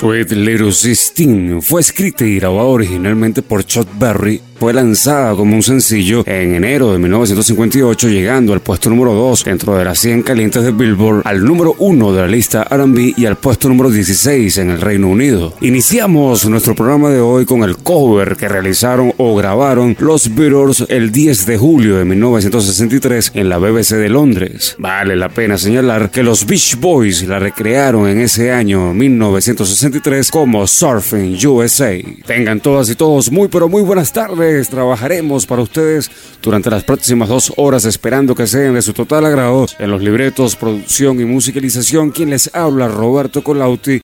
Sweet Little Sixteen fue escrita y grabada originalmente por Chuck Berry fue lanzada como un sencillo en enero de 1958, llegando al puesto número 2 dentro de las 100 calientes de Billboard, al número 1 de la lista RB y al puesto número 16 en el Reino Unido. Iniciamos nuestro programa de hoy con el cover que realizaron o grabaron los Beatles el 10 de julio de 1963 en la BBC de Londres. Vale la pena señalar que los Beach Boys la recrearon en ese año 1963 como Surfing USA. Tengan todas y todos muy pero muy buenas tardes trabajaremos para ustedes durante las próximas dos horas esperando que sean de su total agrado en los libretos, producción y musicalización. Quien les habla, Roberto Colauti,